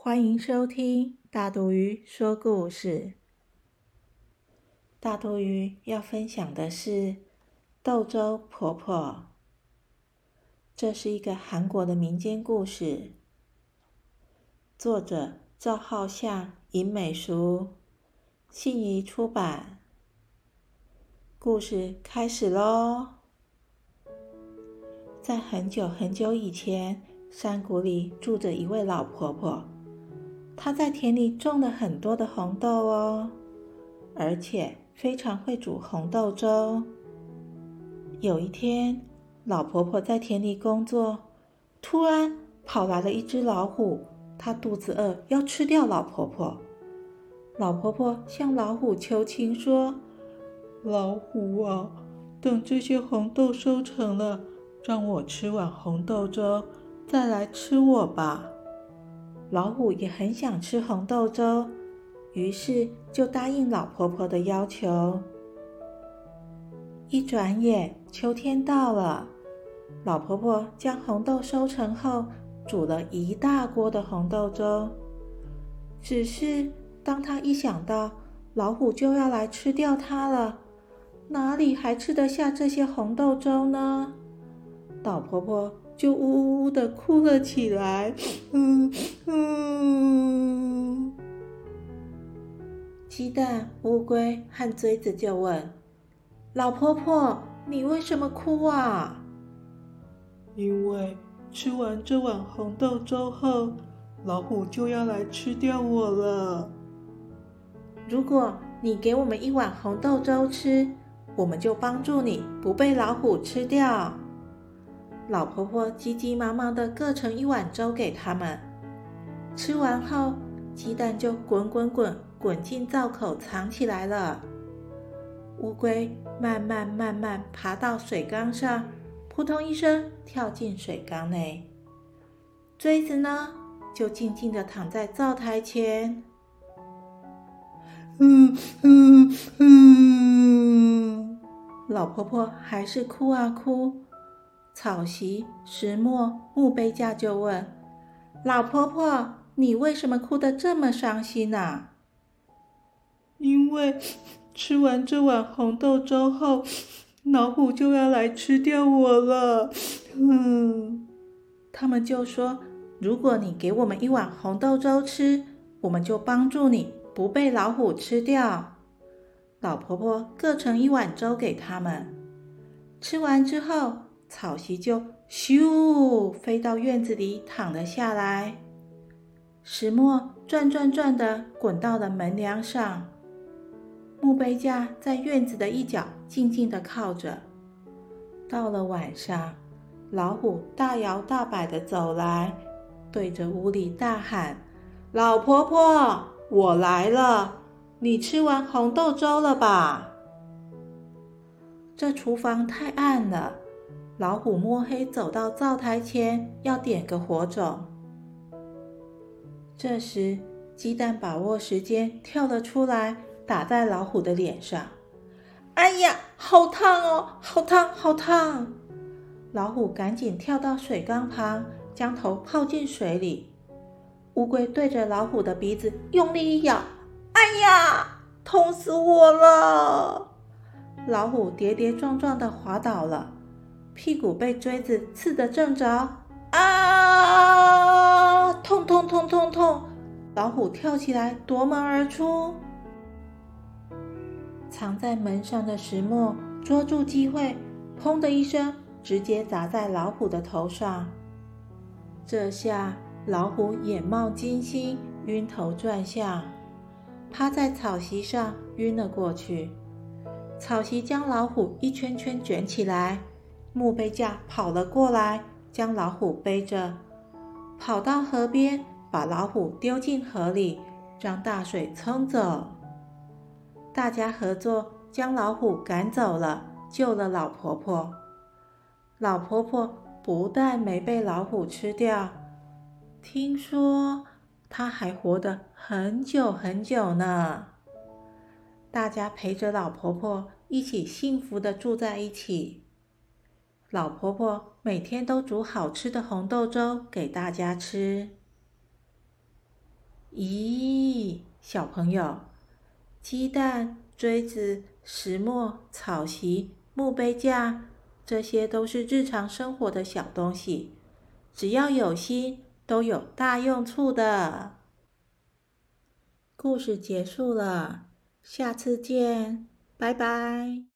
欢迎收听大肚鱼说故事。大肚鱼要分享的是豆粥婆婆，这是一个韩国的民间故事，作者赵浩向、尹美淑，信宜出版。故事开始喽！在很久很久以前，山谷里住着一位老婆婆。她在田里种了很多的红豆哦，而且非常会煮红豆粥。有一天，老婆婆在田里工作，突然跑来了一只老虎，它肚子饿，要吃掉老婆婆。老婆婆向老虎求情说：“老虎啊，等这些红豆收成了。”让我吃碗红豆粥，再来吃我吧。老虎也很想吃红豆粥，于是就答应老婆婆的要求。一转眼，秋天到了，老婆婆将红豆收成后，煮了一大锅的红豆粥。只是当她一想到老虎就要来吃掉它了，哪里还吃得下这些红豆粥呢？老婆婆就呜呜呜的哭了起来。嗯嗯。鸡蛋、乌龟和锥子就问：“老婆婆，你为什么哭啊？”“因为吃完这碗红豆粥后，老虎就要来吃掉我了。如果你给我们一碗红豆粥吃，我们就帮助你不被老虎吃掉。”老婆婆急急忙忙的各盛一碗粥给他们，吃完后，鸡蛋就滚滚滚滚进灶口藏起来了。乌龟慢慢慢慢爬到水缸上，扑通一声跳进水缸内。锥子呢，就静静的躺在灶台前。嗯嗯嗯，老婆婆还是哭啊哭。草席、石磨、墓碑架就问：“老婆婆，你为什么哭得这么伤心呢？”“因为吃完这碗红豆粥后，老虎就要来吃掉我了。”嗯，他们就说：“如果你给我们一碗红豆粥吃，我们就帮助你不被老虎吃掉。”老婆婆各盛一碗粥给他们，吃完之后。草席就咻飞到院子里躺了下来，石磨转转转的滚到了门梁上，墓碑架在院子的一角静静的靠着。到了晚上，老虎大摇大摆的走来，对着屋里大喊：“老婆婆，我来了，你吃完红豆粥了吧？”这厨房太暗了。老虎摸黑走到灶台前，要点个火种。这时，鸡蛋把握时间跳了出来，打在老虎的脸上。哎呀，好烫哦，好烫，好烫！老虎赶紧跳到水缸旁，将头泡进水里。乌龟对着老虎的鼻子用力一咬，哎呀，痛死我了！老虎跌跌撞撞的滑倒了。屁股被锥子刺得正着，啊！痛痛痛痛痛！老虎跳起来夺门而出，藏在门上的石磨捉住机会，砰的一声，直接砸在老虎的头上。这下老虎眼冒金星，晕头转向，趴在草席上晕了过去。草席将老虎一圈圈卷起来。木杯架跑了过来，将老虎背着，跑到河边，把老虎丢进河里，让大水冲走。大家合作将老虎赶走了，救了老婆婆。老婆婆不但没被老虎吃掉，听说她还活得很久很久呢。大家陪着老婆婆一起幸福的住在一起。老婆婆每天都煮好吃的红豆粥给大家吃。咦，小朋友，鸡蛋、锥子、石磨、草席、木杯架，这些都是日常生活的小东西，只要有心，都有大用处的。故事结束了，下次见，拜拜。